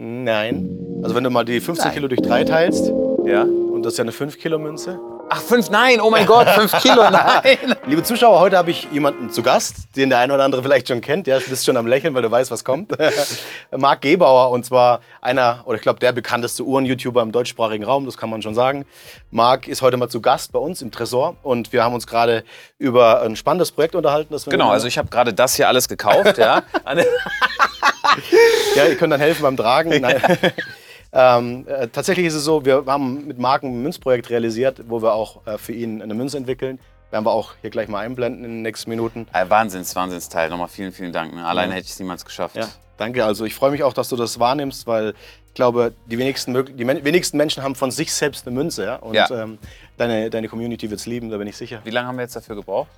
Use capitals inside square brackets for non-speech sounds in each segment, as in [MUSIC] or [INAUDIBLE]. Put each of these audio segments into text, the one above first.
Nein. Also wenn du mal die 15 Kilo durch drei teilst, Ja. und das ist ja eine 5 Kilo Münze. Ach, fünf, nein, oh mein Gott, fünf Kilo, [LAUGHS] nein. Liebe Zuschauer, heute habe ich jemanden zu Gast, den der eine oder andere vielleicht schon kennt. Ja, du bist schon am Lächeln, weil du weißt, was kommt. [LAUGHS] Marc Gebauer, und zwar einer, oder ich glaube, der bekannteste Uhren-YouTuber im deutschsprachigen Raum, das kann man schon sagen. Marc ist heute mal zu Gast bei uns im Tresor und wir haben uns gerade über ein spannendes Projekt unterhalten. Das wir Genau, also ich habe gerade das hier alles gekauft, ja. [LAUGHS] Ja, ihr könnt dann helfen beim Tragen. Nein. Ähm, äh, tatsächlich ist es so, wir haben mit Marc ein Münzprojekt realisiert, wo wir auch äh, für ihn eine Münze entwickeln. Werden wir auch hier gleich mal einblenden in den nächsten Minuten. Ein Wahnsinns, Wahnsinnsteil. Nochmal vielen, vielen Dank. Ne? Alleine Ja. hätte ich es niemals geschafft. Ja, danke. Also ich freue mich auch, dass du das wahrnimmst, weil ich glaube, die wenigsten, die wenigsten Menschen haben von sich selbst eine Münze. Ja? Und Ja. Ähm, deine, deine Community wird es lieben, da bin ich sicher. Wie lange haben wir jetzt dafür gebraucht?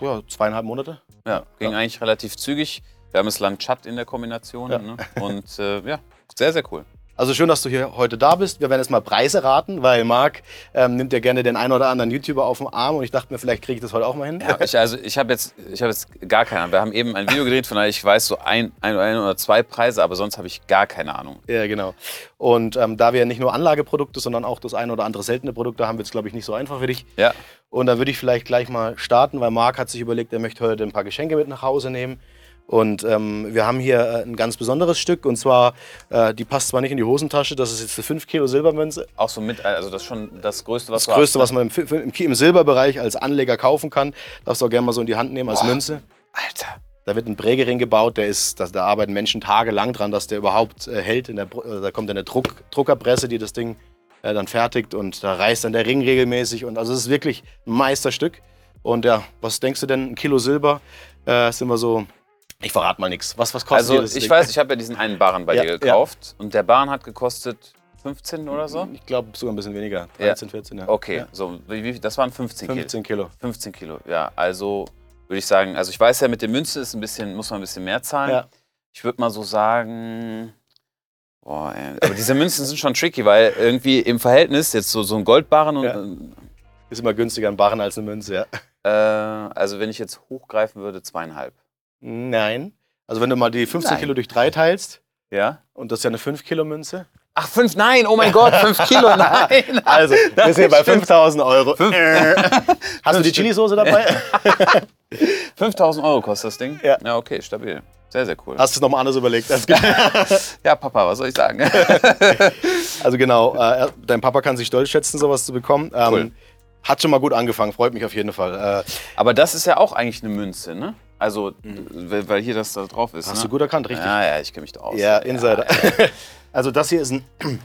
Ja, zweieinhalb Monate. Ja, ging eigentlich relativ zügig. Wir haben das Land Tschad in der Kombination. Ne? Und äh, ja, sehr, sehr cool. Also schön, dass du hier heute da bist. Wir werden jetzt mal Preise raten, weil Marc ähm, nimmt ja gerne den einen oder anderen YouTuber auf den Arm und ich dachte mir, vielleicht kriege ich das heute auch mal hin. Ja, ich, also ich habe jetzt, ich hab jetzt gar keine Ahnung. Wir haben eben ein Video gedreht, von daher ich weiß so ein, ein, ein oder zwei Preise, aber sonst habe ich gar keine Ahnung. Ja, genau. Und ähm, da wir nicht nur Anlageprodukte, sondern auch das ein oder andere seltene Produkt da haben, wird es, glaube ich, nicht so einfach für dich. Ja, Und da würde ich vielleicht gleich mal starten, weil Marc hat sich überlegt, er möchte heute ein paar Geschenke mit nach Hause nehmen. Und ähm, wir haben hier äh, ein ganz besonderes Stück und zwar, äh, die passt zwar nicht in die Hosentasche, das ist jetzt eine 5 Kilo Silbermünze. auch so mit, also das ist schon das Größte, was Das Größte, hast. was man im, im, im Silberbereich als Anleger kaufen kann. Darfst du auch gerne mal so in die Hand nehmen als Boah. Münze. Alter. Da wird ein Prägering gebaut, der ist, da, da arbeiten Menschen tagelang dran, dass der überhaupt äh, hält. In der, äh, da kommt eine Druck, Druckerpresse, die das Ding äh, dann fertigt und da reißt dann der Ring regelmäßig. Und also es ist wirklich ein Meisterstück. Und ja, was denkst du denn? Ein Kilo Silber sind wir so. Ich verrate mal nichts. Was, was kostet Also dieses ich Ding? weiß, ich habe ja diesen einen Barren bei Ja, dir gekauft und der Barren hat gekostet 15 oder so. Ich glaube sogar ein bisschen weniger. Ja. 13, 14, ja. Okay, Ja. so, wie, wie, das waren 15 Kilo. 15 Kilo. 15 Kilo, ja. Also würde ich sagen, also ich weiß ja, mit der Münze ist ein bisschen, muss man ein bisschen mehr zahlen. Ja. Ich würde mal so sagen. Boah, ey. Aber diese Münzen sind schon tricky, weil irgendwie im Verhältnis jetzt so, so ein Goldbarren und. Ist immer günstiger ein Barren als eine Münze, ja. Äh, also wenn ich jetzt hochgreifen würde, zweieinhalb. Nein. Also wenn du mal die 15 Nein. Kilo durch drei teilst Ja? und das ist ja eine 5 Kilo Münze. Ach, fünf, nein, oh mein Gott, fünf Kilo, [LAUGHS] nein. Also, wir sind hier bei 5000 Euro. Fünf- Äh. Hast du die Chilisauce dabei? [LAUGHS] 5000 Euro kostet das Ding? Ja. Ja, okay, stabil. Sehr, sehr cool. Hast du es nochmal anders überlegt? Das- [LAUGHS] Ja, Papa, was soll ich sagen? Also genau, äh, dein Papa kann sich stolz schätzen, sowas zu bekommen. Ähm, Cool. Hat schon mal gut angefangen, freut mich auf jeden Fall. Äh, Aber das ist ja auch eigentlich eine Münze, ne? Also, weil weil hier das da drauf ist. hast ne? du gut erkannt, richtig? Ja, ja, ich kenne mich da aus. Ja, Insider. [LAUGHS] Also das hier ist ein, [CLEARS THROAT]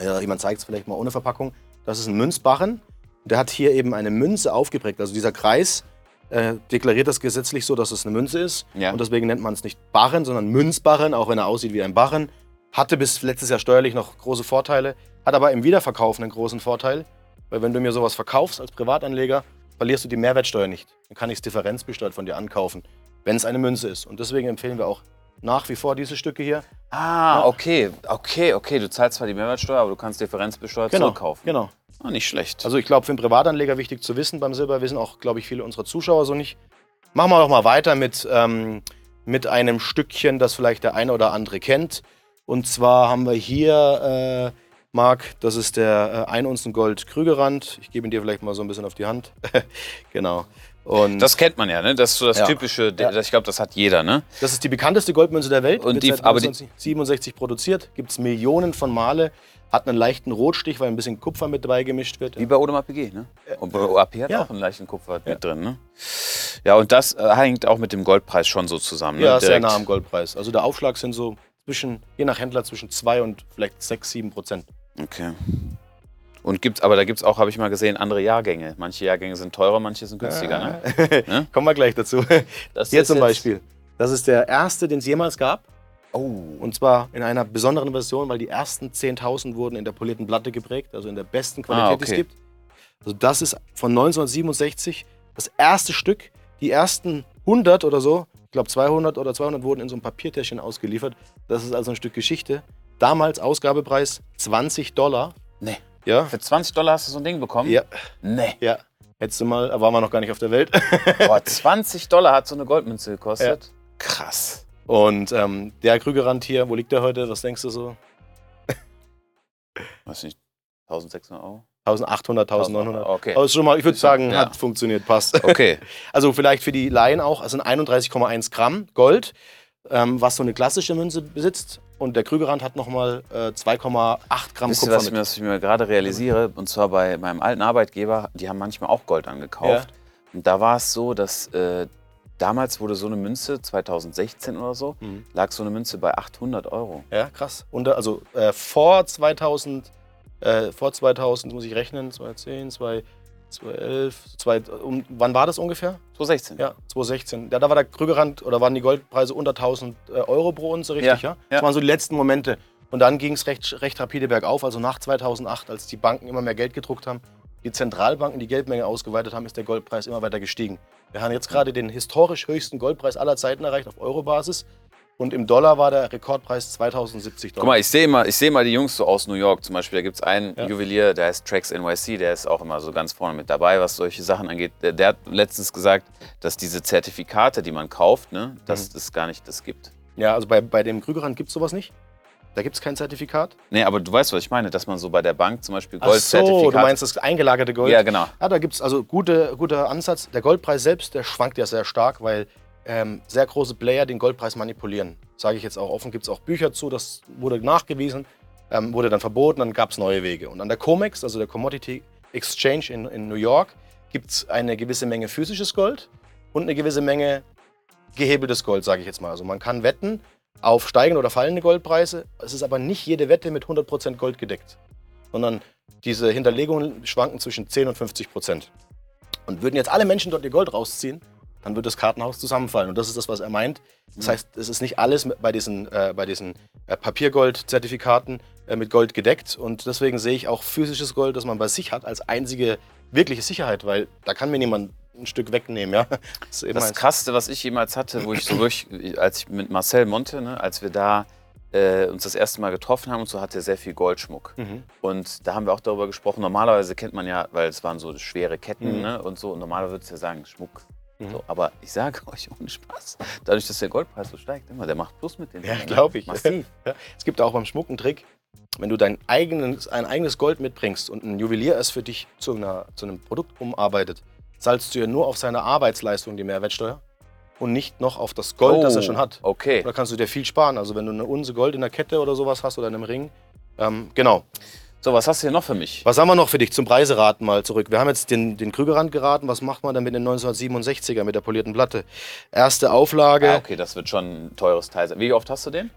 ja, jemand zeigt es vielleicht mal ohne Verpackung, das ist ein Münzbarren. Der hat hier eben eine Münze aufgeprägt. Also dieser Kreis äh, deklariert das gesetzlich so, dass es eine Münze ist. Ja. Und deswegen nennt man es nicht Barren, sondern Münzbarren, auch wenn er aussieht wie ein Barren. Hatte bis letztes Jahr steuerlich noch große Vorteile, hat aber im Wiederverkauf einen großen Vorteil. Weil wenn du mir sowas verkaufst als Privatanleger, verlierst du die Mehrwertsteuer nicht. Dann kann ich es differenzbesteuert von dir ankaufen, wenn es eine Münze ist. Und deswegen empfehlen wir auch nach wie vor diese Stücke hier. Ah, okay, okay, okay. Du zahlst zwar die Mehrwertsteuer, aber du kannst differenzbesteuert Genau, zurückkaufen. genau. Ah, nicht schlecht. Also ich glaube, für einen Privatanleger wichtig zu wissen beim Silber, wissen auch, glaube ich, viele unserer Zuschauer so nicht. Machen wir doch mal weiter mit, ähm, mit einem Stückchen, das vielleicht der eine oder andere kennt. Und zwar haben wir hier, äh, Marc, das ist der äh, 1 Unzen Gold Krügerrand. Ich gebe ihn dir vielleicht mal so ein bisschen auf die Hand. [LAUGHS] genau. Und das kennt man ja, ne? Das ist so das Ja. typische, Ja. ich glaube, das hat jeder, ne? das ist die bekannteste Goldmünze der Welt. Und die- aber die- 1967 produziert. Gibt es Millionen von Male. Hat einen leichten Rotstich, weil ein bisschen Kupfer mit dabei gemischt wird. Wie bei Odom APG, ne? Und bei OAP hat Ja. auch einen leichten Kupfer mit drin, ne? Ja, und das äh, hängt auch mit dem Goldpreis schon so zusammen, ne? Ja, sehr nah am Goldpreis. Also der Aufschlag sind so zwischen, je nach Händler, zwischen 2 und vielleicht 6, 7 Prozent. Okay. Und gibt's, aber da gibt es auch, habe ich mal gesehen, andere Jahrgänge. Manche Jahrgänge sind teurer, manche sind günstiger, ne? [LAUGHS] Ne? Kommen wir gleich dazu. Das Hier zum Beispiel. Das ist der erste, den es jemals gab. Oh. Und zwar in einer besonderen Version, weil die ersten 10.000 wurden in der polierten Platte geprägt, also in der besten Qualität, Ah, die es okay. gibt. Also das ist von 1967 das erste Stück. Die ersten 100 oder so, ich glaube 200 oder 200 wurden in so einem Papiertäschchen ausgeliefert. Das ist also ein Stück Geschichte. Damals Ausgabepreis 20 Dollar. Nee. Ja, Für 20 Dollar hast du so ein Ding bekommen? ja, Nee. ja. Hättest du mal, da waren wir noch gar nicht auf der Welt. [LAUGHS] Boah, 20 Dollar hat so eine Goldmünze gekostet. Krass. Und ähm, der Krügerrand hier, wo liegt der heute? Was denkst du so? [LAUGHS] Weiß nicht, 1600 Euro? 1800, 1900. Okay. Aber ist schon mal, ich würde sagen, Ja. hat funktioniert, passt. [LAUGHS] Okay. Also vielleicht für die Laien auch, sind 31,1 Gramm Gold, ähm, was so eine klassische Münze besitzt. Und der Krügerrand hat nochmal äh, 2,8 Gramm Wisst ihr, Kupfer was ich, mir, was ich mir gerade realisiere? Und zwar bei meinem alten Arbeitgeber, die haben manchmal auch Gold angekauft. Und da war es so, dass äh, damals wurde so eine Münze, 2016 oder so, Mhm. lag so eine Münze bei 800 Euro. Ja, krass. Und, also äh, vor 2000, äh, vor 2000 muss ich rechnen, 2010, 2, 2011, 2, um, wann war das ungefähr? 2016. Ja, 2016. Ja, da war der Krügerrand oder waren die Goldpreise unter 1000 äh, Euro pro Unze, richtig, ja? Ja, Das ja. waren so die letzten Momente. Und dann ging es recht, recht rapide bergauf. Also nach 2008, als die Banken immer mehr Geld gedruckt haben, die Zentralbanken die Geldmenge ausgeweitet haben, ist der Goldpreis immer weiter gestiegen. Wir haben jetzt gerade den historisch höchsten Goldpreis aller Zeiten erreicht auf Eurobasis. Und im Dollar war der Rekordpreis 2070 Dollar. Guck mal, ich sehe mal, ich sehe mal die Jungs so aus New York zum Beispiel. Da gibt es einen Ja. Juwelier, der heißt Trax NYC, der ist auch immer so ganz vorne mit dabei, was solche Sachen angeht. Der, der hat letztens gesagt, dass diese Zertifikate, die man kauft, ne, dass Mhm. es gar nicht das gibt. Ja, also bei, bei dem Krügerrand gibt es sowas nicht. Da gibt es kein Zertifikat. Nee, aber du weißt, was ich meine, dass man so bei der Bank zum Beispiel Ach so, du meinst das eingelagerte Gold? Ja, genau. Ja, da gibt es also gute, guter Ansatz. Der Goldpreis selbst, der schwankt ja sehr stark, weil ähm, sehr große Player den Goldpreis manipulieren. Sage ich jetzt auch offen, gibt es auch Bücher zu, das wurde nachgewiesen, ähm, wurde dann verboten, dann gab es neue Wege. Und an der COMEX, also der Commodity Exchange in, in New York, gibt es eine gewisse Menge physisches Gold und eine gewisse Menge gehebeltes Gold, sage ich jetzt mal. Also man kann wetten auf steigende oder fallende Goldpreise. Es ist aber nicht jede Wette mit 100% Gold gedeckt, sondern diese Hinterlegungen schwanken zwischen 10 und 50 Prozent. Und würden jetzt alle Menschen dort ihr Gold rausziehen, dann wird das Kartenhaus zusammenfallen. Und das ist das, was er meint. Das heißt, es ist nicht alles bei diesen, äh, bei diesen äh, Papiergold-Zertifikaten äh, mit Gold gedeckt. Und deswegen sehe ich auch physisches Gold, das man bei sich hat, als einzige wirkliche Sicherheit, weil da kann mir niemand ein Stück wegnehmen. Ja? [LAUGHS] Das Das. Krasseste, was ich jemals hatte, wo ich so [CLEARS THROAT] wirklich, als ich mit Marcel Monte, ne, als wir da äh, uns das erste Mal getroffen haben und so, hatte er sehr viel Goldschmuck. Mhm. Und da haben wir auch darüber gesprochen. Normalerweise kennt man ja, weil es waren so schwere Ketten Mhm. ne, und so. Und normalerweise würde es ja sagen, Schmuck. Mhm. So, aber ich sage euch [LAUGHS] ohne Spaß, dadurch, dass der Goldpreis so steigt, immer, der macht Plus mit den Ja, Dingen, ne? glaube ich. Massiv. [LAUGHS] Ja. Es gibt auch beim Schmuck einen Trick. Wenn du dein eigenes, ein eigenes Gold mitbringst und ein Juwelier es für dich zu, einer, zu einem Produkt umarbeitet, zahlst du ja nur auf seine Arbeitsleistung die Mehrwertsteuer und nicht noch auf das Gold, das er Oh, schon hat. Okay. Da kannst du dir viel sparen. Also wenn du eine Unse Gold in der Kette oder sowas hast oder in einem Ring. Ähm, genau. So, was hast du hier noch für mich? Was haben wir noch für dich zum Preiseraten mal zurück? Wir haben jetzt den, den Krügerrand geraten. Was macht man denn mit den 1967er mit der polierten Platte? Erste Auflage, Ah, okay, das wird schon ein teures Teil sein. Wie oft hast du den?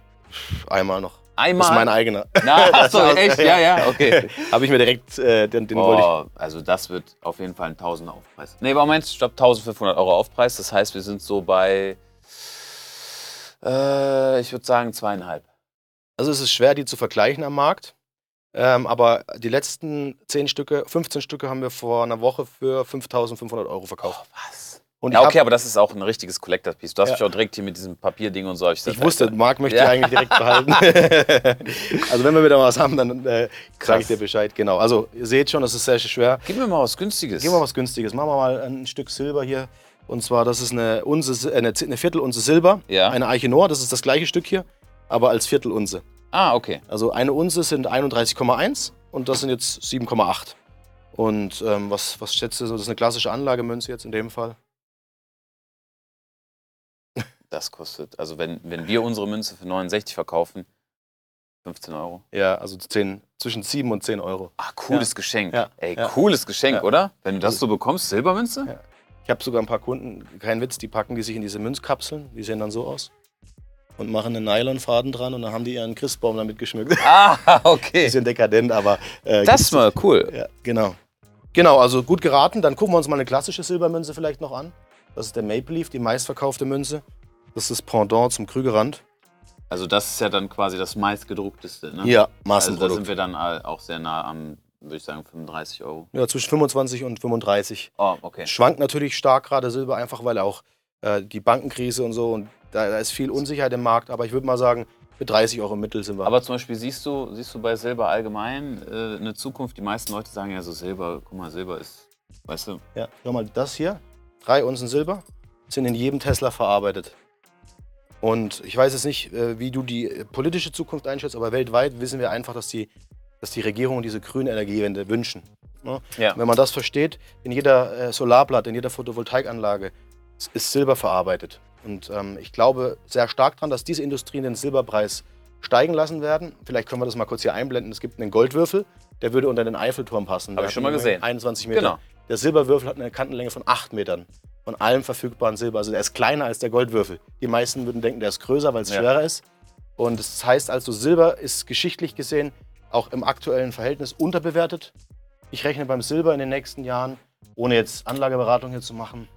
einmal noch. Einmal. Das ist mein eigener. [LAUGHS] Na, achso, ist- [LAUGHS] echt? Ja, ja, okay. [LAUGHS] Habe ich mir direkt, äh, den, den wollte ich. Oh, also das wird auf jeden Fall ein Tausender Aufpreis. Nee, warum meinst du, stopp, 1500 Euro Aufpreis? Das heißt, wir sind so bei, äh, ich würde sagen, zweieinhalb. Also es ist schwer, die zu vergleichen am Markt. Ähm, aber die letzten 10 Stücke, 15 Stücke haben wir vor einer Woche für 5.500 Euro verkauft. was? Und Ja, ich, okay, aber das ist auch ein richtiges Collector Piece. Du hast Ja. mich auch direkt hier mit diesem Papierding und so. gesagt, ich wusste, Marc möchte Ja. eigentlich direkt behalten. [LAUGHS] also wenn wir wieder was haben, dann äh, sage ich dir Bescheid. Genau. Also ihr seht schon, das ist sehr schwer. Gib mir mal was Günstiges. Gehen wir was Günstiges. Machen wir mal ein Stück Silber hier. Und zwar, das ist eine, Unze, äh, eine, eine Viertelunze Silber. Ja. Eine Eiche Noir, das ist das gleiche Stück hier, aber als Viertelunze. Ah, okay. Also eine Unze sind 31,1 und das sind jetzt 7,8. Und ähm, was, was schätzt du? so? Das ist eine klassische Anlagemünze jetzt in dem Fall. Das kostet, also wenn, wenn wir unsere Münze für 69 verkaufen, 15 Euro. Ja, also 10, zwischen 7 und 10 Euro. Ah, cooles Geschenk. Ja, Ey, ja. cooles Geschenk, Ja. oder? Wenn du das so bekommst, Silbermünze? Ja. Ich habe sogar ein paar Kunden, kein Witz, die packen die sich in diese Münzkapseln, die sehen dann so aus. Und machen einen Nylonfaden dran und dann haben die ihren Christbaum damit geschmückt. [LAUGHS] Ah, okay. Bisschen dekadent, aber. Äh, Das mal cool. Ja, genau. Genau, also gut geraten. Dann gucken wir uns mal eine klassische Silbermünze vielleicht noch an. Das ist der Maple Leaf, die meistverkaufte Münze. Das ist das Pendant zum Krügerrand. Also das ist ja dann quasi das meistgedruckteste, ne? Ja, Also da Massenprodukt. sind wir dann auch sehr nah am, würde ich sagen, 35 Euro. ja, zwischen 25 und 35. Oh, okay. Schwankt natürlich stark gerade Silber, einfach weil auch äh, die Bankenkrise und so und da, da ist viel Unsicherheit im Markt. Aber ich würde mal sagen, mit 30 Euro im Mittel sind wir. Aber zum Beispiel siehst du, siehst du bei Silber allgemein äh, eine Zukunft, die meisten Leute sagen ja so Silber, guck mal, Silber ist, weißt du, ja, schau mal, das hier, drei Unzen Silber, sind in jedem Tesla verarbeitet. Und ich weiß jetzt nicht, äh, wie du die äh, politische Zukunft einschätzt, aber weltweit wissen wir einfach, dass die, dass die Regierungen diese grüne Energiewende wünschen. Ne? Ja. Wenn man das versteht, in jeder äh, Solarplatte, in jeder Photovoltaikanlage ist Silber verarbeitet. Und ähm, ich glaube sehr stark daran, dass diese Industrien den Silberpreis steigen lassen werden. Vielleicht können wir das mal kurz hier einblenden. Es gibt einen Goldwürfel, der würde unter den Eiffelturm passen. Hab Der ich schon mal gesehen. 21 Meter. Genau. Der Silberwürfel hat eine Kantenlänge von 8 Metern. Von allem verfügbaren Silber. Also der ist kleiner als der Goldwürfel. Die meisten würden denken, der ist größer, weil es Ja. schwerer ist. Und das heißt also, Silber ist geschichtlich gesehen auch im aktuellen Verhältnis unterbewertet. Ich rechne beim Silber in den nächsten Jahren, ohne jetzt Anlageberatung hier zu machen,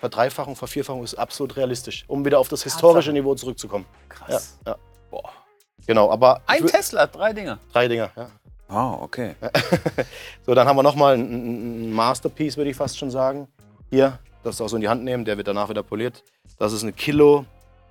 Verdreifachung, Vervierfachung ist absolut realistisch, um wieder auf das historische Tatsache. Niveau zurückzukommen. Krass. Ja, ja. Boah. Genau, aber Ein Tesla, drei Dinger. drei Dinger. Ja. Oh, okay. [LAUGHS] So, dann haben wir nochmal ein, ein Masterpiece, würde ich fast schon sagen. Hier, das auch so in die Hand nehmen, der wird danach wieder poliert. Das ist eine Kilo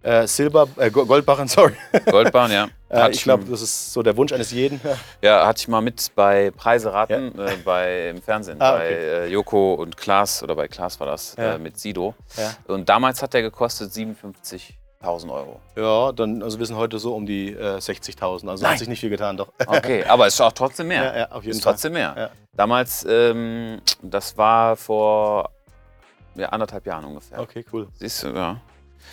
äh, Silber, äh, Go- Goldbarren, [LAUGHS] sorry. Goldbahn, ja. [LAUGHS] Äh, ich glaube, das ist so der Wunsch eines jeden. Ja. Ja, hatte ich mal mit bei Preise raten, äh, bei, im Fernsehen, Ah, bei okay. äh, Joko und Klaas, oder bei Klaas war das, Ja. äh, mit Sido. Ja. Und damals hat der gekostet 57.000 Euro. Ja, dann, also wir sind heute so um die äh, 60.000. Also Nein. hat sich nicht viel getan, doch. [LAUGHS] Okay, aber es ist auch trotzdem mehr. Ja, ja, auf jeden ist Fall. trotzdem mehr. Ja. Damals, ähm, das war vor ja, anderthalb Jahren ungefähr. Okay, cool. Siehst du, ja.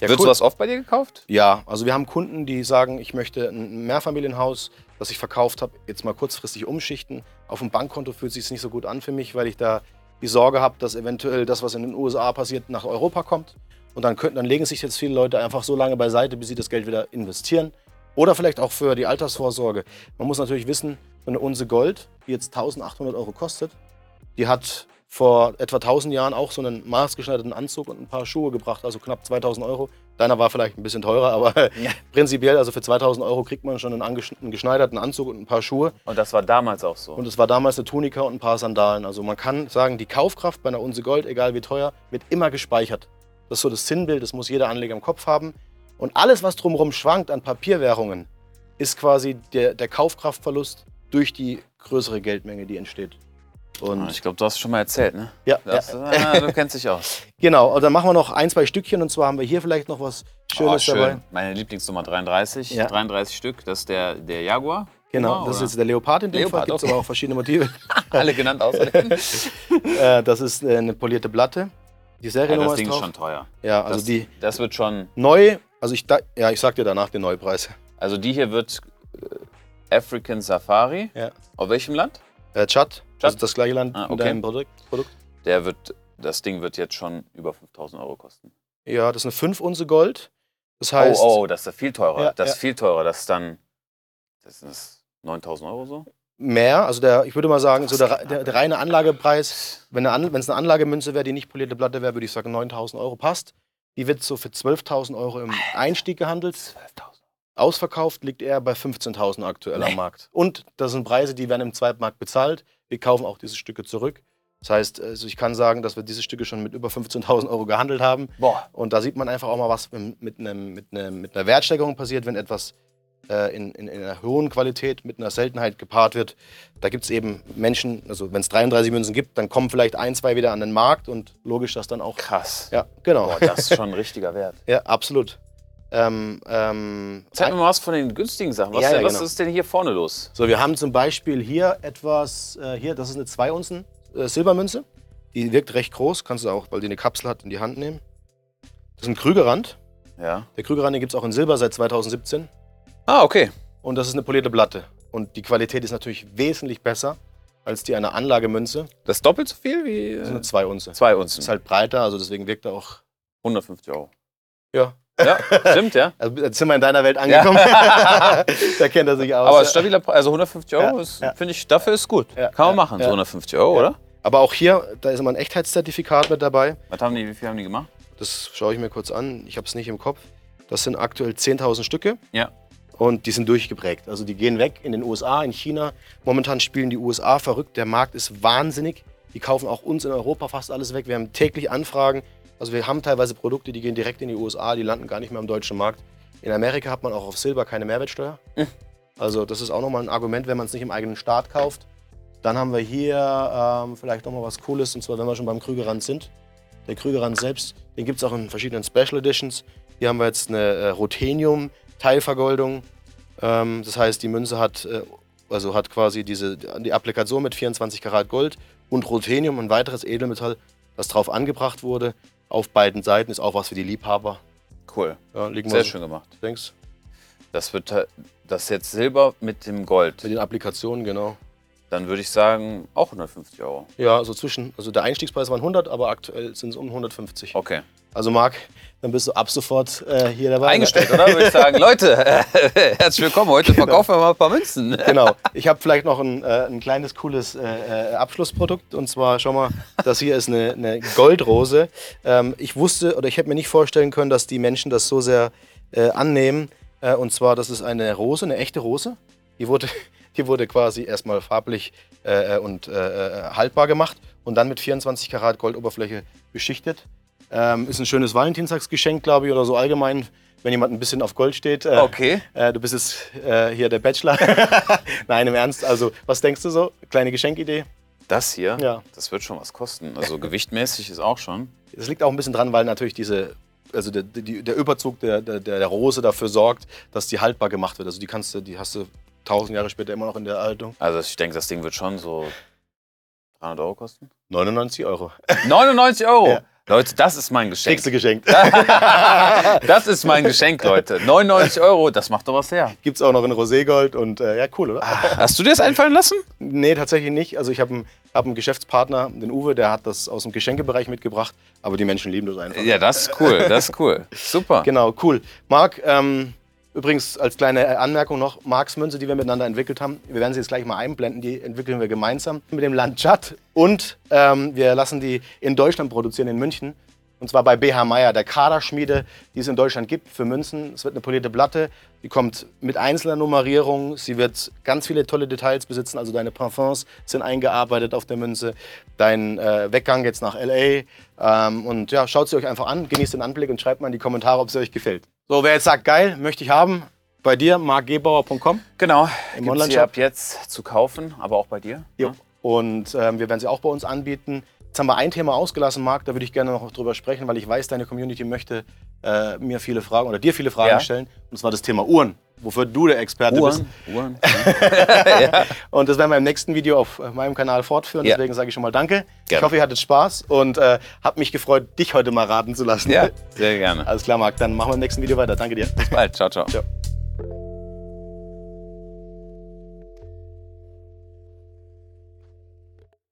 Ja, Wird cool. sowas oft bei dir gekauft? Ja, also wir haben Kunden, die sagen, ich möchte ein Mehrfamilienhaus, das ich verkauft habe, jetzt mal kurzfristig umschichten. Auf dem Bankkonto fühlt sich nicht so gut an für mich, weil ich da die Sorge habe, dass eventuell das, was in den USA passiert, nach Europa kommt. Und dann, könnten, dann legen sich jetzt viele Leute einfach so lange beiseite, bis sie das Geld wieder investieren. Oder vielleicht auch für die Altersvorsorge. Man muss natürlich wissen, so eine Unse Gold, die jetzt 1800 Euro kostet, die hat vor etwa 1000 Jahren auch so einen maßgeschneiderten Anzug und ein paar Schuhe gebracht, also knapp 2000 Euro. Deiner war vielleicht ein bisschen teurer, aber Ja. [LAUGHS] prinzipiell, also für 2000 Euro kriegt man schon einen, einen geschneiderten Anzug und ein paar Schuhe. Und das war damals auch so. Und es war damals eine Tunika und ein paar Sandalen. Also man kann sagen, die Kaufkraft bei einer Unse Gold, egal wie teuer, wird immer gespeichert. Das ist so das Sinnbild, das muss jeder Anleger im Kopf haben. Und alles, was drumherum schwankt an Papierwährungen, ist quasi der, der Kaufkraftverlust durch die größere Geldmenge, die entsteht. Und Ah, ich glaube, du hast es schon mal erzählt, ne? ja, Das, ja, ah, du kennst dich aus. [LAUGHS] genau. Und dann machen wir noch ein, zwei Stückchen. Und zwar haben wir hier vielleicht noch was Oh, Schönes schön. dabei. Meine Lieblingsnummer 33. Ja. 33 Stück. Das ist der, der Jaguar. Genau, Puma, das ist oder? jetzt der Leopard in dem Leopard, Fall. Gibt es okay. aber auch verschiedene Motive. [LAUGHS] alle genannt außer [LAUGHS] äh, das ist äh, eine polierte Platte. Die ja, Seriennummer das Ding ist ist schon teuer. ja, also das, die das wird schon. neu, also ich, da, ja, ich sag dir danach den Neupreis. Also die hier wird äh, African Safari. Ja. Auf welchem Land? Äh, Chad, das Chad? ist das gleiche Land Ah, mit okay. deinem Produkt. Produkt. Der wird, das Ding wird jetzt schon über 5000 Euro kosten. Ja, das ist eine 5 Unze Gold. Das heißt, oh, oh, das ist viel teurer. Ja, das ist ja. viel teurer. Das ist dann. Das ist 9000 Euro so? mehr. Also der, ich würde mal sagen, so der, der, der reine Anlagepreis, wenn eine An- es eine Anlagemünze wäre, die nicht polierte Platte wäre, würde ich sagen 9000 Euro passt. Die wird so für 12.000 Euro im Einstieg gehandelt. 12.000. Ausverkauft liegt er bei 15.000 aktuell Nee. am Markt. Und das sind Preise, die werden im Zweitmarkt bezahlt. Wir kaufen auch diese Stücke zurück. Das heißt, also ich kann sagen, dass wir diese Stücke schon mit über 15.000 Euro gehandelt haben. Boah. Und da sieht man einfach auch mal, was mit, einem, mit, einem, mit einer Wertsteigerung passiert, wenn etwas äh, in, in, in einer hohen Qualität mit einer Seltenheit gepaart wird. Da gibt es eben Menschen, also wenn es 33 Münzen gibt, dann kommen vielleicht ein, zwei wieder an den Markt und logisch, dass dann auch. Krass. Ja, genau. Boah, das ist schon ein [LAUGHS] richtiger Wert. ja, absolut. Ähm, ähm, Zeig mir mal was von den günstigen Sachen. Was, Ja, ja, was genau. ist denn hier vorne los? So, wir haben zum Beispiel hier etwas, äh, hier, das ist eine 2 Unzen äh, Silbermünze. Die wirkt recht groß, kannst du auch, weil die eine Kapsel hat, in die Hand nehmen. Das ist ein Krügerrand. Ja. Der Krügerrand gibt es auch in Silber seit 2017. Ah, okay. Und das ist eine polierte Platte. Und die Qualität ist natürlich wesentlich besser als die einer Anlagemünze. Das ist doppelt so viel wie Das ist äh, eine 2 Unze. zwei Unzen. Ist halt breiter, also deswegen wirkt er auch. 150 Euro. Ja. Ja, stimmt, ja. Also jetzt sind wir in deiner Welt angekommen. [LAUGHS] da kennt er sich aus. Aber ja. stabiler Preis, also 150 Euro, Ja, ja. finde ich, dafür ist gut. Ja, Kann man ja, machen, ja. so 150 Euro, Ja. oder? Aber auch hier, da ist immer ein Echtheitszertifikat mit dabei. Was haben die, wie viel haben die gemacht? Das schaue ich mir kurz an. Ich habe es nicht im Kopf. Das sind aktuell 10.000 Stücke. Ja. Und die sind durchgeprägt. Also die gehen weg in den USA, in China. Momentan spielen die USA verrückt. Der Markt ist wahnsinnig. Die kaufen auch uns in Europa fast alles weg. Wir haben täglich Anfragen. Also wir haben teilweise Produkte, die gehen direkt in die USA, die landen gar nicht mehr am deutschen Markt. In Amerika hat man auch auf Silber keine Mehrwertsteuer. Hm. Also das ist auch nochmal ein Argument, wenn man es nicht im eigenen Staat kauft. Dann haben wir hier ähm, vielleicht nochmal was Cooles, und zwar wenn wir schon beim Krügerrand sind. Der Krügerrand selbst, den gibt es auch in verschiedenen Special Editions. Hier haben wir jetzt eine äh, Ruthenium-Teilvergoldung. Ähm, das heißt, die Münze hat, äh, also hat quasi diese, die Applikation mit 24 Karat Gold und Ruthenium, ein weiteres Edelmetall, das drauf angebracht wurde. Auf beiden Seiten ist auch was für die Liebhaber. Cool. Ja, Sehr so- schön gemacht. Denkst Das wird ta- das jetzt Silber mit dem Gold. Mit den Applikationen, genau. Dann würde ich sagen, auch 150 Euro. Ja, so zwischen, also der Einstiegspreis waren 100, aber aktuell sind es um 150. Okay. Also Marc, dann bist du ab sofort äh, hier dabei. Eingestellt, oder? Würde ich sagen. Leute, [LAUGHS] herzlich willkommen. Heute verkaufen wir mal ein paar Münzen. [LAUGHS] Genau. Ich habe vielleicht noch ein, äh, ein kleines, cooles äh, äh, Abschlussprodukt. Und zwar, schau mal, das hier ist eine, eine Goldrose. Ähm, ich wusste oder ich hätte mir nicht vorstellen können, dass die Menschen das so sehr äh, annehmen. Äh, und zwar, das ist eine Rose, eine echte Rose. Die wurde, [LAUGHS] die wurde quasi erstmal farblich äh, äh, und äh, äh, haltbar gemacht und dann mit 24 Karat Goldoberfläche beschichtet. Ähm, ist ein schönes Valentinstagsgeschenk, glaube ich, oder so allgemein, wenn jemand ein bisschen auf Gold steht. Äh, Okay. äh, du bist jetzt äh, hier der Bachelor. [LAUGHS] Nein, im Ernst. Also, was denkst du so? Kleine Geschenkidee? Das hier, Ja. das wird schon was kosten. Also gewichtmäßig ist auch schon. Das liegt auch ein bisschen dran, weil natürlich diese, also der, die, der Überzug der, der, der Rose dafür sorgt, dass die haltbar gemacht wird. Also die kannst du, die hast du tausend Jahre später immer noch in der Haltung. Also ich denke, das Ding wird schon so 300 Euro kosten. 99 Euro. 99 Euro! [LAUGHS] Ja. Leute, das ist mein Geschenk. Kriegst du geschenkt. [LAUGHS] Das ist mein Geschenk, Leute. 99 Euro, das macht doch was her. Gibt's auch noch in Roségold und äh, ja, cool, oder? Hast du dir das einfallen lassen? Nee, tatsächlich nicht. Also ich habe einen, hab einen Geschäftspartner, den Uwe, der hat das aus dem Geschenkebereich mitgebracht. Aber die Menschen lieben das einfach. Ja, das ist cool, das ist cool. Super. Genau, cool. Marc, ähm, übrigens als kleine Anmerkung noch, Marks Münze, die wir miteinander entwickelt haben, wir werden sie jetzt gleich mal einblenden, die entwickeln wir gemeinsam mit dem Land Tschad und ähm, wir lassen die in Deutschland produzieren, in München. Und zwar bei BH Meier, der Kaderschmiede, die es in Deutschland gibt für Münzen. Es wird eine polierte Platte, die kommt mit einzelner Nummerierung. Sie wird ganz viele tolle Details besitzen. Also deine Parfums sind eingearbeitet auf der Münze. Dein äh, Weggang jetzt nach L.A. Ähm, und ja, schaut sie euch einfach an, genießt den Anblick und schreibt mal in die Kommentare, ob sie euch gefällt. So, wer jetzt sagt, geil, möchte ich haben, bei dir, markgebauer.com. Genau. Im Gibt's Onlineshop? hier ab jetzt zu kaufen, aber auch bei dir. Jo. Und ähm, wir werden sie auch bei uns anbieten. Jetzt haben wir ein Thema ausgelassen, Marc, da würde ich gerne noch drüber sprechen, weil ich weiß, deine Community möchte äh, mir viele Fragen oder dir viele Fragen Ja. stellen. Und zwar das Thema Uhren, wofür du der Experte bist. Uhren. [LAUGHS] Uhren. Und das werden wir im nächsten Video auf äh, meinem Kanal fortführen. Ja. Deswegen sage ich schon mal Danke. Ich Gerne. hoffe, ihr hattet Spaß und äh, habe mich gefreut, dich heute mal raten zu lassen. Ja, sehr gerne. Alles klar, Marc, dann machen wir im nächsten Video weiter. Danke dir. Bis bald. Ciao, ciao. Ciao.